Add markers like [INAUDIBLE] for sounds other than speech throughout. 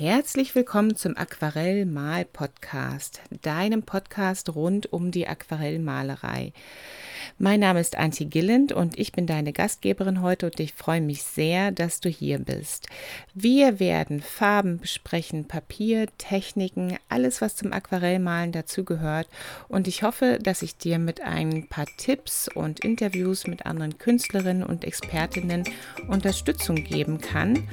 Herzlich willkommen zum Aquarell-Mal-Podcast, deinem Podcast rund um die Aquarellmalerei. Mein Name ist Antje Gilland und ich bin deine Gastgeberin heute und ich freue mich sehr, dass du hier bist. Wir werden Farben besprechen, Papier, Techniken, alles, was zum Aquarellmalen dazugehört und ich hoffe, dass ich dir mit ein paar Tipps und Interviews mit anderen Künstlerinnen und Expertinnen Unterstützung geben kann,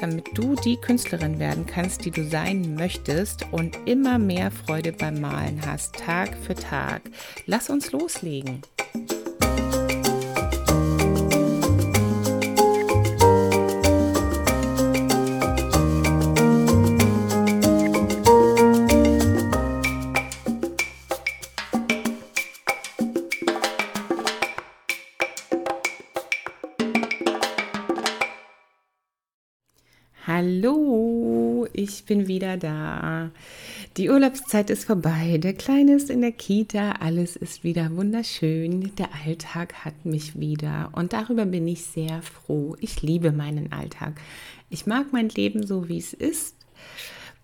damit du die Künstlerin werden kannst, die du sein möchtest und immer mehr Freude beim Malen hast, Tag für Tag. Lass uns loslegen. Hallo, ich bin wieder da. Die Urlaubszeit ist vorbei. Der Kleine ist in der Kita. Alles ist wieder wunderschön. Der Alltag hat mich wieder. Und darüber bin ich sehr froh. Ich liebe meinen Alltag. Ich mag mein Leben so, wie es ist.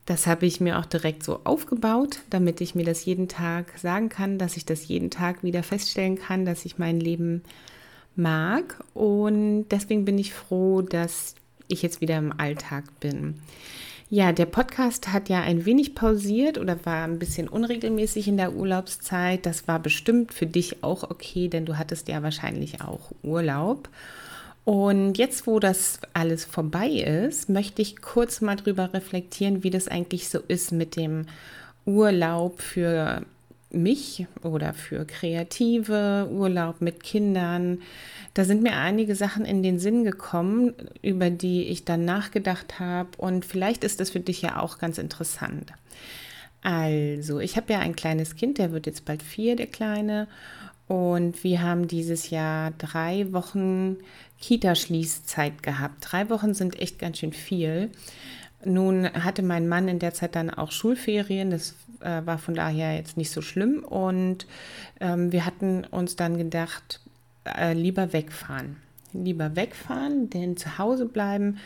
Das habe ich mir auch direkt so aufgebaut, damit ich mir das jeden Tag sagen kann, dass ich das jeden Tag wieder feststellen kann, dass ich mein Leben mag. Und deswegen bin ich froh, dass ich jetzt wieder im Alltag bin. Ja, der Podcast hat ja ein wenig pausiert oder war ein bisschen unregelmäßig in der Urlaubszeit. Das war bestimmt für dich auch okay, denn du hattest ja wahrscheinlich auch Urlaub. Und jetzt, wo das alles vorbei ist, möchte ich kurz mal drüber reflektieren, wie das eigentlich so ist mit dem Urlaub für mich oder für Kreative, Urlaub mit Kindern. Da sind mir einige Sachen in den Sinn gekommen, über die ich dann nachgedacht habe und vielleicht ist das für dich ja auch ganz interessant. Also, ich habe ja ein kleines Kind, der wird jetzt bald vier, der Kleine. Und wir haben dieses Jahr drei Wochen Kita-Schließzeit gehabt. Drei Wochen sind echt ganz schön viel. Nun hatte mein Mann in der Zeit dann auch Schulferien, das äh, war von daher jetzt nicht so schlimm und ähm, wir hatten uns dann gedacht, äh, lieber wegfahren. Lieber wegfahren, denn zu Hause bleiben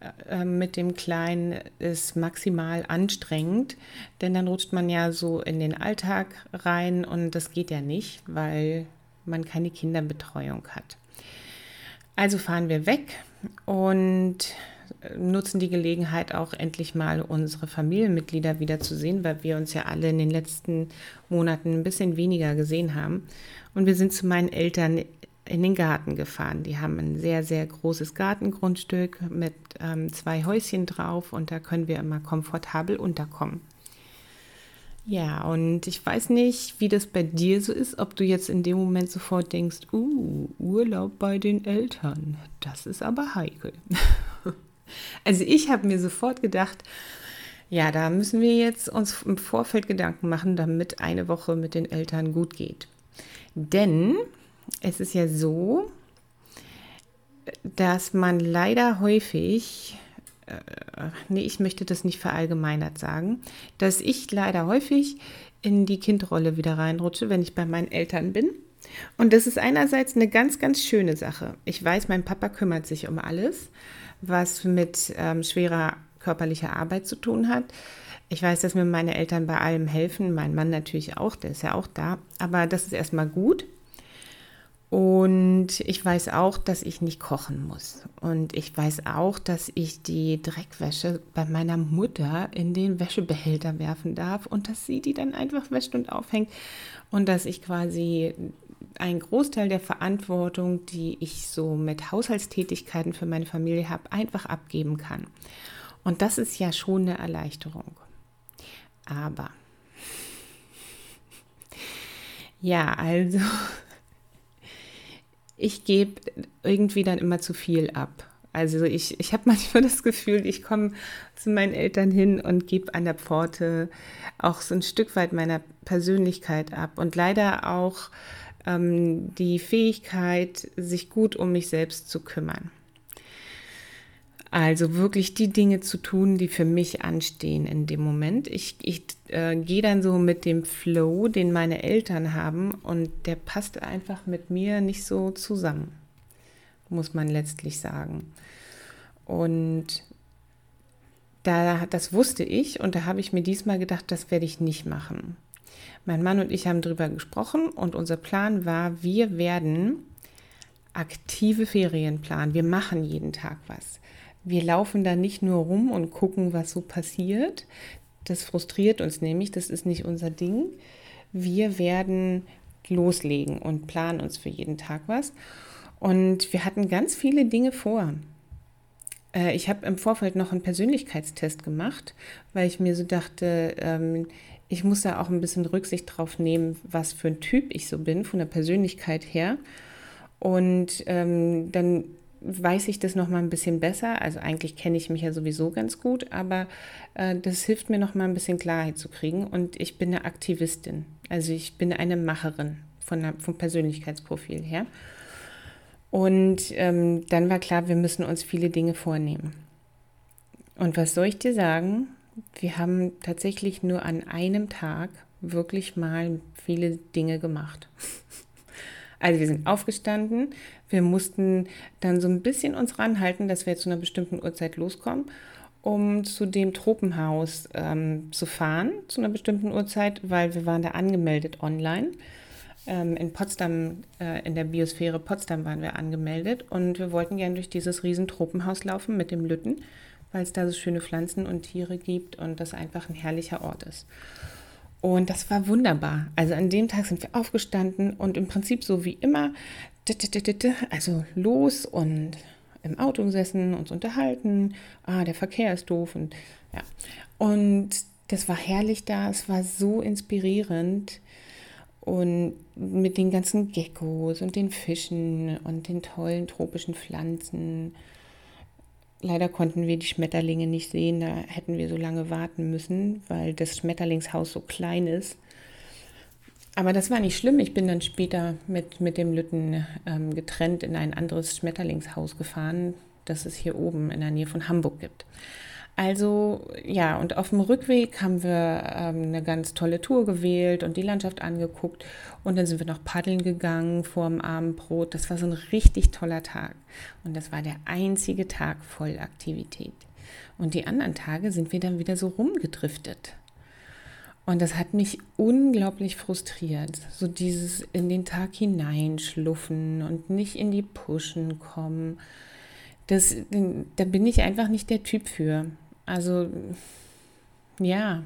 äh, äh, mit dem Kleinen ist maximal anstrengend, denn dann rutscht man ja so in den Alltag rein und das geht ja nicht, weil man keine Kinderbetreuung hat. Also fahren wir weg und nutzen die Gelegenheit auch endlich mal unsere Familienmitglieder wiederzusehen, weil wir uns ja alle in den letzten Monaten ein bisschen weniger gesehen haben. Und wir sind zu meinen Eltern in den Garten gefahren. Die haben ein sehr, sehr großes Gartengrundstück mit ähm, zwei Häuschen drauf und da können wir immer komfortabel unterkommen. Ja, und ich weiß nicht, wie das bei dir so ist, ob du jetzt in dem Moment sofort denkst, uh, Urlaub bei den Eltern, das ist aber heikel. [LAUGHS] Also ich habe mir sofort gedacht, ja, da müssen wir jetzt uns im Vorfeld Gedanken machen, damit eine Woche mit den Eltern gut geht. Denn es ist ja so, dass man leider häufig, äh, nee, ich möchte das nicht verallgemeinert sagen, dass ich leider häufig in die Kindrolle wieder reinrutsche, wenn ich bei meinen Eltern bin. Und das ist einerseits eine ganz, ganz schöne Sache. Ich weiß, mein Papa kümmert sich um alles was mit ähm, schwerer körperlicher Arbeit zu tun hat. Ich weiß, dass mir meine Eltern bei allem helfen, mein Mann natürlich auch, der ist ja auch da, aber das ist erstmal gut. Und ich weiß auch, dass ich nicht kochen muss. Und ich weiß auch, dass ich die Dreckwäsche bei meiner Mutter in den Wäschebehälter werfen darf und dass sie die dann einfach wäscht und aufhängt. Und dass ich quasi einen Großteil der Verantwortung, die ich so mit Haushaltstätigkeiten für meine Familie habe, einfach abgeben kann. Und das ist ja schon eine Erleichterung. Aber [LAUGHS] ja, also ich gebe irgendwie dann immer zu viel ab. Also ich, ich habe [LAUGHS] manchmal das Gefühl, ich komme zu meinen Eltern hin und gebe an der Pforte auch so ein Stück weit meiner Persönlichkeit ab und leider auch ähm, die Fähigkeit, sich gut um mich selbst zu kümmern. Also wirklich die Dinge zu tun, die für mich anstehen in dem Moment. Ich, ich äh, gehe dann so mit dem Flow, den meine Eltern haben, und der passt einfach mit mir nicht so zusammen, muss man letztlich sagen. Und da, das wusste ich und da habe ich mir diesmal gedacht, das werde ich nicht machen. Mein Mann und ich haben darüber gesprochen und unser Plan war, wir werden aktive Ferien planen. Wir machen jeden Tag was. Wir laufen da nicht nur rum und gucken, was so passiert. Das frustriert uns nämlich, das ist nicht unser Ding. Wir werden loslegen und planen uns für jeden Tag was. Und wir hatten ganz viele Dinge vor. Äh, ich habe im Vorfeld noch einen Persönlichkeitstest gemacht, weil ich mir so dachte, ähm, ich muss da auch ein bisschen Rücksicht drauf nehmen, was für ein Typ ich so bin, von der Persönlichkeit her. Und ähm, dann weiß ich das noch mal ein bisschen besser. Also eigentlich kenne ich mich ja sowieso ganz gut, aber äh, das hilft mir noch mal ein bisschen Klarheit zu kriegen. Und ich bin eine Aktivistin, also ich bin eine Macherin von der, vom Persönlichkeitsprofil her. Und ähm, dann war klar, wir müssen uns viele Dinge vornehmen. Und was soll ich dir sagen? Wir haben tatsächlich nur an einem Tag wirklich mal viele Dinge gemacht. [LAUGHS] Also wir sind aufgestanden, wir mussten dann so ein bisschen uns ranhalten, dass wir zu einer bestimmten Uhrzeit loskommen, um zu dem Tropenhaus ähm, zu fahren, zu einer bestimmten Uhrzeit, weil wir waren da angemeldet online. Ähm, in Potsdam, äh, in der Biosphäre Potsdam waren wir angemeldet und wir wollten gerne durch dieses riesen Tropenhaus laufen mit dem Lütten, weil es da so schöne Pflanzen und Tiere gibt und das einfach ein herrlicher Ort ist. Und das war wunderbar. Also an dem Tag sind wir aufgestanden und im Prinzip so wie immer, also los und im Auto gesessen, uns unterhalten. Ah, der Verkehr ist doof und ja. Und das war herrlich da, es war so inspirierend und mit den ganzen Geckos und den Fischen und den tollen tropischen Pflanzen. Leider konnten wir die Schmetterlinge nicht sehen, da hätten wir so lange warten müssen, weil das Schmetterlingshaus so klein ist. Aber das war nicht schlimm. Ich bin dann später mit, mit dem Lütten ähm, getrennt in ein anderes Schmetterlingshaus gefahren, das es hier oben in der Nähe von Hamburg gibt. Also ja, und auf dem Rückweg haben wir ähm, eine ganz tolle Tour gewählt und die Landschaft angeguckt. Und dann sind wir noch paddeln gegangen vor dem Abendbrot. Das war so ein richtig toller Tag. Und das war der einzige Tag voll Aktivität. Und die anderen Tage sind wir dann wieder so rumgedriftet. Und das hat mich unglaublich frustriert. So dieses in den Tag hineinschluffen und nicht in die Pushen kommen. Das, da bin ich einfach nicht der Typ für. Also ja,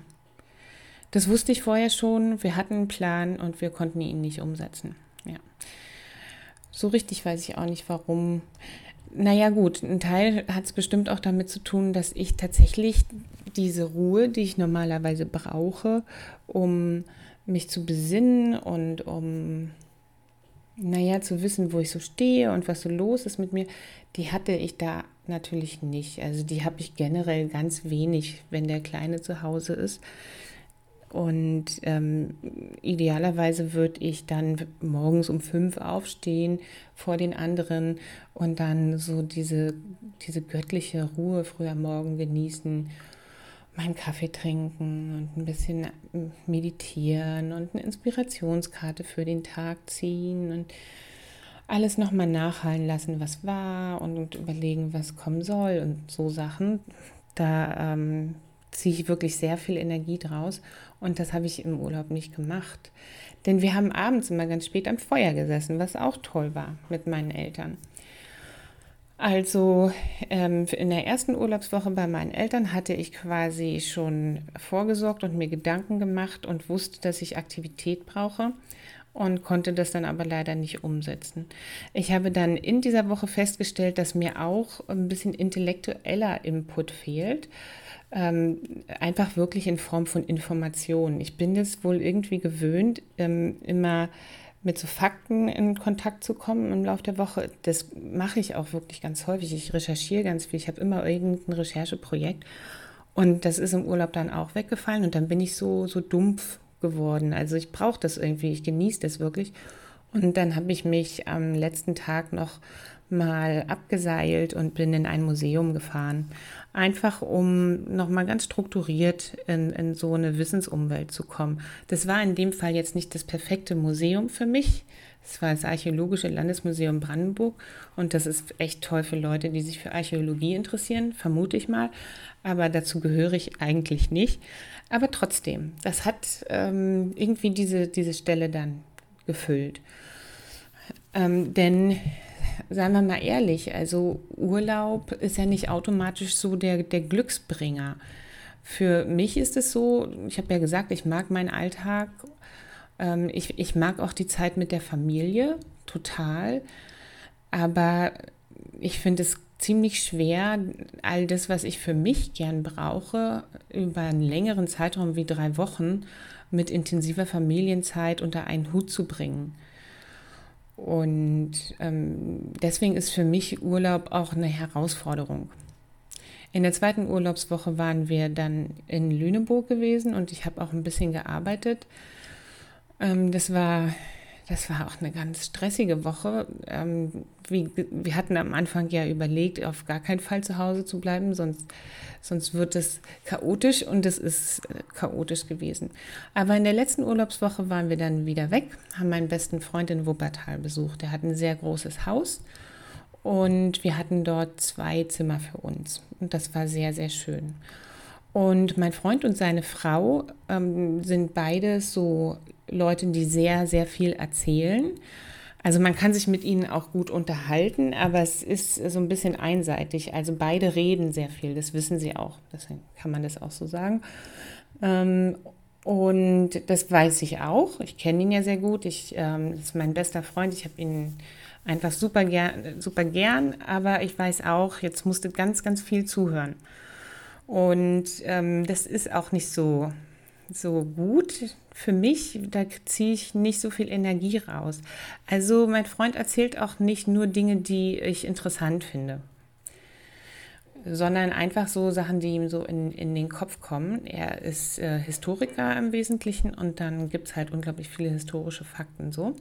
das wusste ich vorher schon. Wir hatten einen Plan und wir konnten ihn nicht umsetzen. Ja. So richtig weiß ich auch nicht warum. Naja gut, ein Teil hat es bestimmt auch damit zu tun, dass ich tatsächlich diese Ruhe, die ich normalerweise brauche, um mich zu besinnen und um, naja, zu wissen, wo ich so stehe und was so los ist mit mir, die hatte ich da natürlich nicht. Also die habe ich generell ganz wenig, wenn der Kleine zu Hause ist. Und ähm, idealerweise würde ich dann morgens um fünf aufstehen vor den anderen und dann so diese, diese göttliche Ruhe früher Morgen genießen, meinen Kaffee trinken und ein bisschen meditieren und eine Inspirationskarte für den Tag ziehen und alles nochmal nachhallen lassen, was war und überlegen, was kommen soll und so Sachen. Da ähm, ziehe ich wirklich sehr viel Energie draus und das habe ich im Urlaub nicht gemacht. Denn wir haben abends immer ganz spät am Feuer gesessen, was auch toll war mit meinen Eltern. Also ähm, in der ersten Urlaubswoche bei meinen Eltern hatte ich quasi schon vorgesorgt und mir Gedanken gemacht und wusste, dass ich Aktivität brauche und konnte das dann aber leider nicht umsetzen. Ich habe dann in dieser Woche festgestellt, dass mir auch ein bisschen intellektueller Input fehlt. Ähm, einfach wirklich in Form von Informationen. Ich bin es wohl irgendwie gewöhnt, ähm, immer mit so Fakten in Kontakt zu kommen im Laufe der Woche. Das mache ich auch wirklich ganz häufig. Ich recherchiere ganz viel. Ich habe immer irgendein Rechercheprojekt. Und das ist im Urlaub dann auch weggefallen. Und dann bin ich so, so dumpf geworden. Also ich brauche das irgendwie, ich genieße das wirklich. Und dann habe ich mich am letzten Tag noch mal abgeseilt und bin in ein Museum gefahren. Einfach um nochmal ganz strukturiert in, in so eine Wissensumwelt zu kommen. Das war in dem Fall jetzt nicht das perfekte Museum für mich. Es war das Archäologische Landesmuseum Brandenburg und das ist echt toll für Leute, die sich für Archäologie interessieren, vermute ich mal. Aber dazu gehöre ich eigentlich nicht. Aber trotzdem, das hat ähm, irgendwie diese, diese Stelle dann gefüllt. Ähm, denn seien wir mal ehrlich, also Urlaub ist ja nicht automatisch so der, der Glücksbringer. Für mich ist es so, ich habe ja gesagt, ich mag meinen Alltag, ähm, ich, ich mag auch die Zeit mit der Familie total, aber ich finde es ziemlich schwer, all das, was ich für mich gern brauche, über einen längeren Zeitraum wie drei Wochen mit intensiver Familienzeit unter einen Hut zu bringen. Und ähm, deswegen ist für mich Urlaub auch eine Herausforderung. In der zweiten Urlaubswoche waren wir dann in Lüneburg gewesen und ich habe auch ein bisschen gearbeitet. Ähm, das war das war auch eine ganz stressige Woche. Ähm, wie, wir hatten am Anfang ja überlegt, auf gar keinen Fall zu Hause zu bleiben, sonst, sonst wird es chaotisch und es ist äh, chaotisch gewesen. Aber in der letzten Urlaubswoche waren wir dann wieder weg, haben meinen besten Freund in Wuppertal besucht. Der hat ein sehr großes Haus und wir hatten dort zwei Zimmer für uns. Und das war sehr, sehr schön. Und mein Freund und seine Frau ähm, sind beide so Leute, die sehr, sehr viel erzählen. Also man kann sich mit ihnen auch gut unterhalten, aber es ist so ein bisschen einseitig. Also beide reden sehr viel, das wissen sie auch. Deswegen kann man das auch so sagen. Ähm, und das weiß ich auch. Ich kenne ihn ja sehr gut. Ich, ähm, das ist mein bester Freund. Ich habe ihn einfach super gern, super gern, aber ich weiß auch, jetzt musste ganz, ganz viel zuhören. Und ähm, das ist auch nicht so, so gut für mich. Da ziehe ich nicht so viel Energie raus. Also mein Freund erzählt auch nicht nur Dinge, die ich interessant finde sondern einfach so Sachen, die ihm so in, in den Kopf kommen. Er ist äh, Historiker im Wesentlichen und dann gibt es halt unglaublich viele historische Fakten so.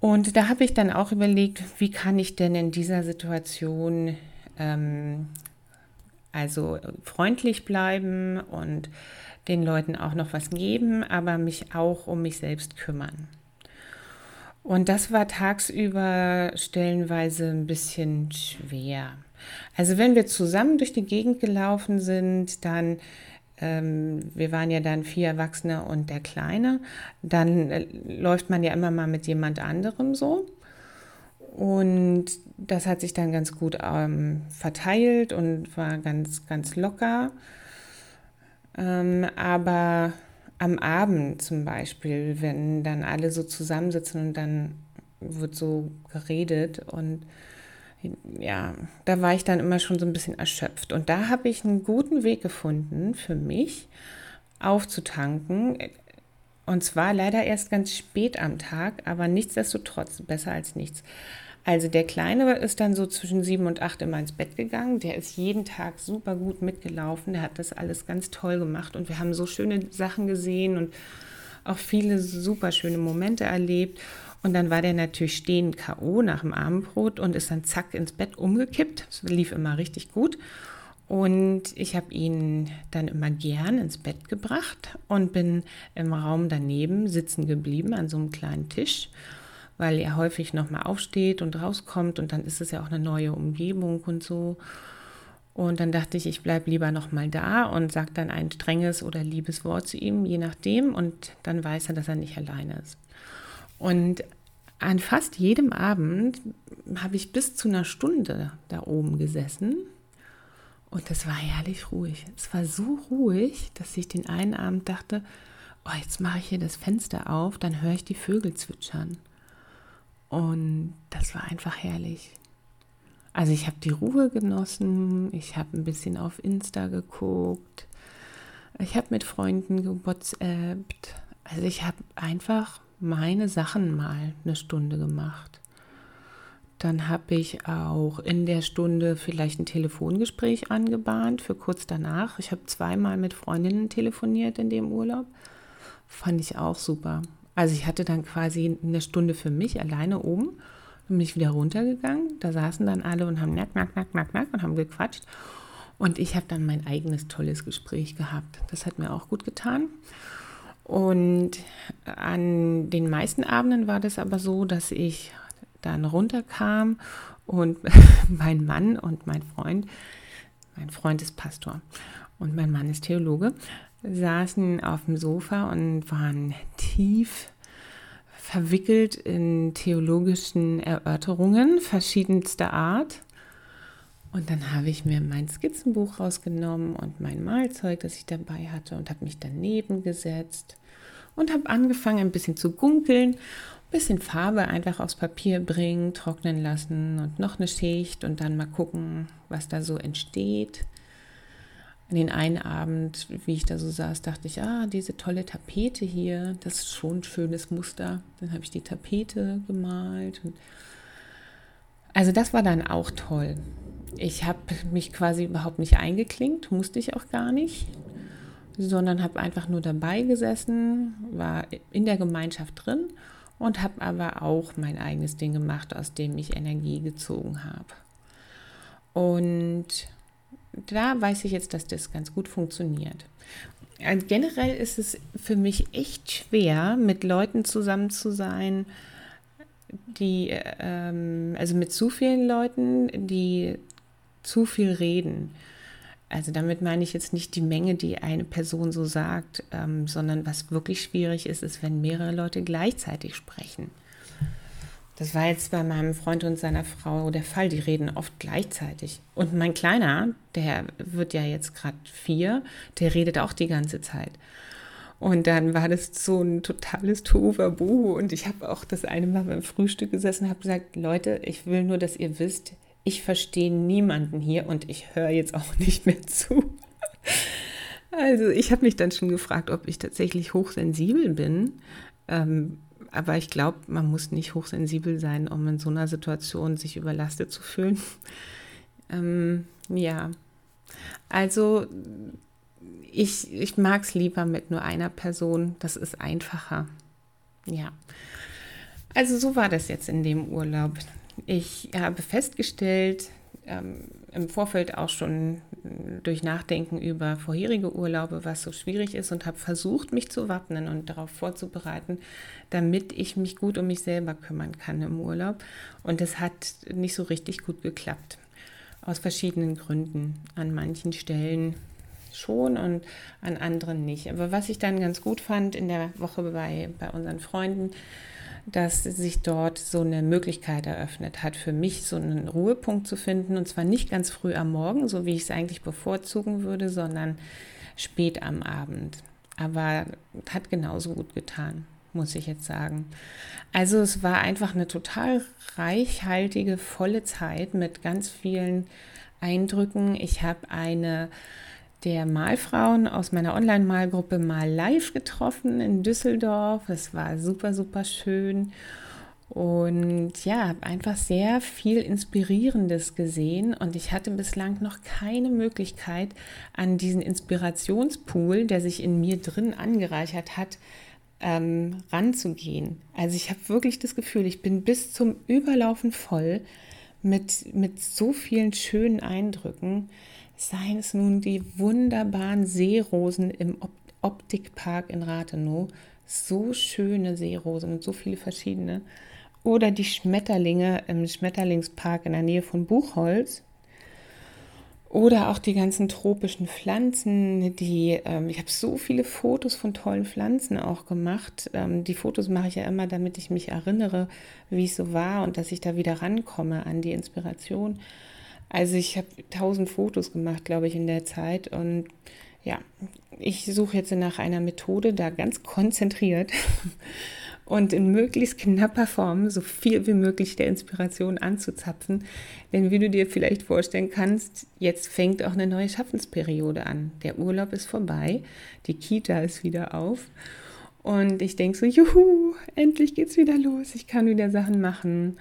Und da habe ich dann auch überlegt, wie kann ich denn in dieser Situation ähm, also freundlich bleiben und den Leuten auch noch was geben, aber mich auch um mich selbst kümmern. Und das war tagsüber stellenweise ein bisschen schwer. Also wenn wir zusammen durch die Gegend gelaufen sind, dann, ähm, wir waren ja dann vier Erwachsene und der Kleine, dann äh, läuft man ja immer mal mit jemand anderem so. Und das hat sich dann ganz gut ähm, verteilt und war ganz, ganz locker. Ähm, aber am Abend zum Beispiel, wenn dann alle so zusammensitzen und dann wird so geredet und ja, da war ich dann immer schon so ein bisschen erschöpft. Und da habe ich einen guten Weg gefunden für mich aufzutanken. Und zwar leider erst ganz spät am Tag, aber nichtsdestotrotz besser als nichts. Also der Kleine ist dann so zwischen sieben und acht immer ins Bett gegangen. Der ist jeden Tag super gut mitgelaufen. Der hat das alles ganz toll gemacht und wir haben so schöne Sachen gesehen und auch viele super schöne Momente erlebt. Und dann war der natürlich stehend K.O. nach dem Abendbrot und ist dann zack ins Bett umgekippt. Das lief immer richtig gut. Und ich habe ihn dann immer gern ins Bett gebracht und bin im Raum daneben sitzen geblieben an so einem kleinen Tisch weil er häufig nochmal aufsteht und rauskommt und dann ist es ja auch eine neue Umgebung und so. Und dann dachte ich, ich bleibe lieber nochmal da und sage dann ein strenges oder liebes Wort zu ihm, je nachdem. Und dann weiß er, dass er nicht alleine ist. Und an fast jedem Abend habe ich bis zu einer Stunde da oben gesessen. Und es war herrlich ruhig. Es war so ruhig, dass ich den einen Abend dachte, oh, jetzt mache ich hier das Fenster auf, dann höre ich die Vögel zwitschern. Und das war einfach herrlich. Also ich habe die Ruhe genossen, ich habe ein bisschen auf Insta geguckt, ich habe mit Freunden gewhatsappt. Also ich habe einfach meine Sachen mal eine Stunde gemacht. Dann habe ich auch in der Stunde vielleicht ein Telefongespräch angebahnt für kurz danach. Ich habe zweimal mit Freundinnen telefoniert in dem Urlaub. Fand ich auch super. Also ich hatte dann quasi eine Stunde für mich alleine oben. Bin ich wieder runtergegangen. Da saßen dann alle und haben nack, nack, nack, nack, nack und haben gequatscht. Und ich habe dann mein eigenes tolles Gespräch gehabt. Das hat mir auch gut getan. Und an den meisten Abenden war das aber so, dass ich dann runterkam und [LAUGHS] mein Mann und mein Freund, mein Freund ist Pastor und mein Mann ist Theologe, saßen auf dem Sofa und waren tief verwickelt in theologischen Erörterungen verschiedenster Art. Und dann habe ich mir mein Skizzenbuch rausgenommen und mein Malzeug, das ich dabei hatte, und habe mich daneben gesetzt und habe angefangen, ein bisschen zu gunkeln, ein bisschen Farbe einfach aufs Papier bringen, trocknen lassen und noch eine Schicht und dann mal gucken, was da so entsteht. An den einen Abend, wie ich da so saß, dachte ich, ah, diese tolle Tapete hier, das ist schon ein schönes Muster. Dann habe ich die Tapete gemalt. also das war dann auch toll. Ich habe mich quasi überhaupt nicht eingeklinkt, musste ich auch gar nicht, sondern habe einfach nur dabei gesessen, war in der Gemeinschaft drin und habe aber auch mein eigenes Ding gemacht, aus dem ich Energie gezogen habe. Und da weiß ich jetzt, dass das ganz gut funktioniert. Also generell ist es für mich echt schwer, mit Leuten zusammen zu sein, die, ähm, also mit zu vielen Leuten, die zu viel reden. Also damit meine ich jetzt nicht die Menge, die eine Person so sagt, ähm, sondern was wirklich schwierig ist, ist, wenn mehrere Leute gleichzeitig sprechen. Das war jetzt bei meinem Freund und seiner Frau der Fall. Die reden oft gleichzeitig. Und mein Kleiner, der wird ja jetzt gerade vier, der redet auch die ganze Zeit. Und dann war das so ein totales Tohuwabohu. Und ich habe auch das eine Mal beim Frühstück gesessen und habe gesagt, Leute, ich will nur, dass ihr wisst, ich verstehe niemanden hier und ich höre jetzt auch [LAUGHS] nicht mehr zu. Also ich habe mich dann schon gefragt, ob ich tatsächlich hochsensibel bin. Ähm, aber ich glaube, man muss nicht hochsensibel sein, um in so einer Situation sich überlastet zu fühlen. [LAUGHS] Ähm, ja, also ich, ich mag es lieber mit nur einer Person. Das ist einfacher. Ja. Also so war das jetzt in dem Urlaub. Ich habe festgestellt, ähm, im Vorfeld auch schon durch Nachdenken über vorherige Urlaube, was so schwierig ist und habe versucht, mich zu wappnen und darauf vorzubereiten, damit ich mich gut um mich selber kümmern kann im Urlaub. Und es hat nicht so richtig gut geklappt. Aus verschiedenen Gründen. An manchen Stellen schon und an anderen nicht. Aber was ich dann ganz gut fand in der Woche bei, bei unseren Freunden, dass sich dort so eine Möglichkeit eröffnet hat, für mich so einen Ruhepunkt zu finden. Und zwar nicht ganz früh am Morgen, so wie ich es eigentlich bevorzugen würde, sondern spät am Abend. Aber hat genauso gut getan, muss ich jetzt sagen. Also es war einfach eine total reichhaltige, volle Zeit mit ganz vielen Eindrücken. Ich habe eine der Malfrauen aus meiner Online-Malgruppe mal live getroffen in Düsseldorf. Das war super, super schön. Und ja, habe einfach sehr viel Inspirierendes gesehen und ich hatte bislang noch keine Möglichkeit, an diesen Inspirationspool, der sich in mir drin angereichert hat, ähm, ranzugehen. Also ich habe wirklich das Gefühl, ich bin bis zum Überlaufen voll mit, mit so vielen schönen Eindrücken. Seien es nun die wunderbaren Seerosen im Optikpark in Rathenow, so schöne Seerosen und so viele verschiedene. Oder die Schmetterlinge im Schmetterlingspark in der Nähe von Buchholz. Oder auch die ganzen tropischen Pflanzen, die, ähm, ich habe so viele Fotos von tollen Pflanzen auch gemacht. Ähm, die Fotos mache ich ja immer, damit ich mich erinnere, wie es so war und dass ich da wieder rankomme an die Inspiration. Also ich habe tausend Fotos gemacht, glaube ich, in der Zeit. Und ja, ich suche jetzt nach einer Methode, da ganz konzentriert [LAUGHS] und in möglichst knapper Form so viel wie möglich der Inspiration anzuzapfen. Denn wie du dir vielleicht vorstellen kannst, jetzt fängt auch eine neue Schaffensperiode an. Der Urlaub ist vorbei, die Kita ist wieder auf. Und ich denke so, juhu, endlich geht's wieder los, ich kann wieder Sachen machen.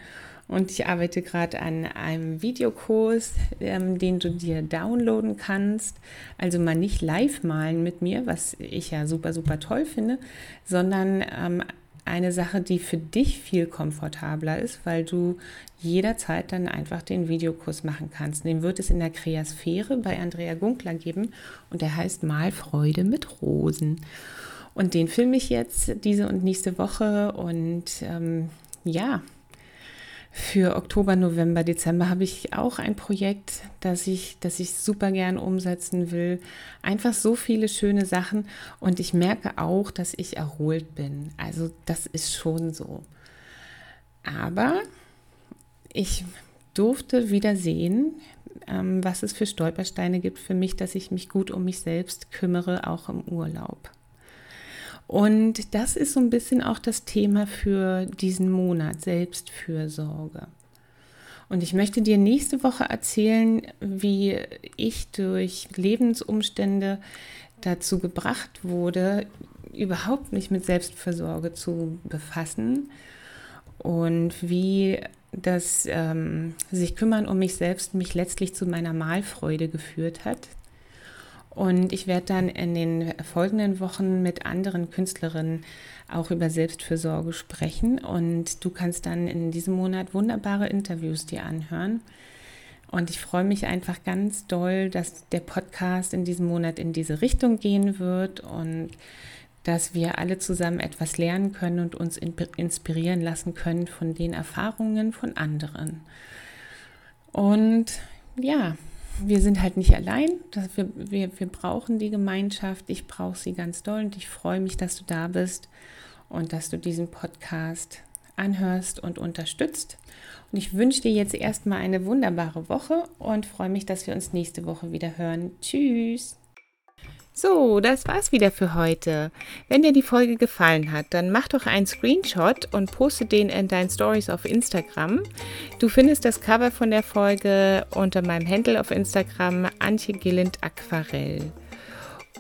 Und ich arbeite gerade an einem Videokurs, ähm, den du dir downloaden kannst. Also mal nicht live malen mit mir, was ich ja super, super toll finde, sondern ähm, eine Sache, die für dich viel komfortabler ist, weil du jederzeit dann einfach den Videokurs machen kannst. Den wird es in der Kreasphäre bei Andrea Gunkler geben und der heißt Malfreude mit Rosen. Und den filme ich jetzt diese und nächste Woche und ähm, ja, für Oktober, November, Dezember habe ich auch ein Projekt, das ich, das ich super gern umsetzen will. Einfach so viele schöne Sachen und ich merke auch, dass ich erholt bin. Also das ist schon so. Aber ich durfte wieder sehen, ähm, was es für Stolpersteine gibt für mich, dass ich mich gut um mich selbst kümmere, auch im Urlaub. Und das ist so ein bisschen auch das Thema für diesen Monat, Selbstfürsorge. Und ich möchte dir nächste Woche erzählen, wie ich durch Lebensumstände dazu gebracht wurde, überhaupt mich mit Selbstfürsorge zu befassen und wie das ähm, sich kümmern um mich selbst mich letztlich zu meiner Malfreude geführt hat. Und ich werde dann in den folgenden Wochen mit anderen Künstlerinnen auch über Selbstfürsorge sprechen. Und du kannst dann in diesem Monat wunderbare Interviews dir anhören. Und ich freue mich einfach ganz doll, dass der Podcast in diesem Monat in diese Richtung gehen wird und dass wir alle zusammen etwas lernen können und uns inspirieren lassen können von den Erfahrungen von anderen. Und ja, wir sind halt nicht allein. Wir, wir, wir brauchen die Gemeinschaft. Ich brauche sie ganz doll und ich freue mich, dass du da bist und dass du diesen Podcast anhörst und unterstützt. Und ich wünsche dir jetzt erstmal eine wunderbare Woche und freue mich, dass wir uns nächste Woche wieder hören. Tschüss! So, das war's wieder für heute. Wenn dir die Folge gefallen hat, dann mach doch einen Screenshot und poste den in deinen Stories auf Instagram. Du findest das Cover von der Folge unter meinem Handle auf Instagram Antje Gilland Aquarell.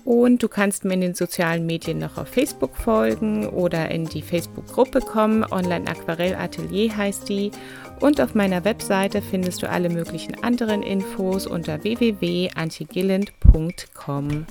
Und du kannst mir in den sozialen Medien noch auf Facebook folgen oder in die Facebook-Gruppe kommen. Online Aquarell Atelier heißt die. Und auf meiner Webseite findest du alle möglichen anderen Infos unter www.antjegilland.com.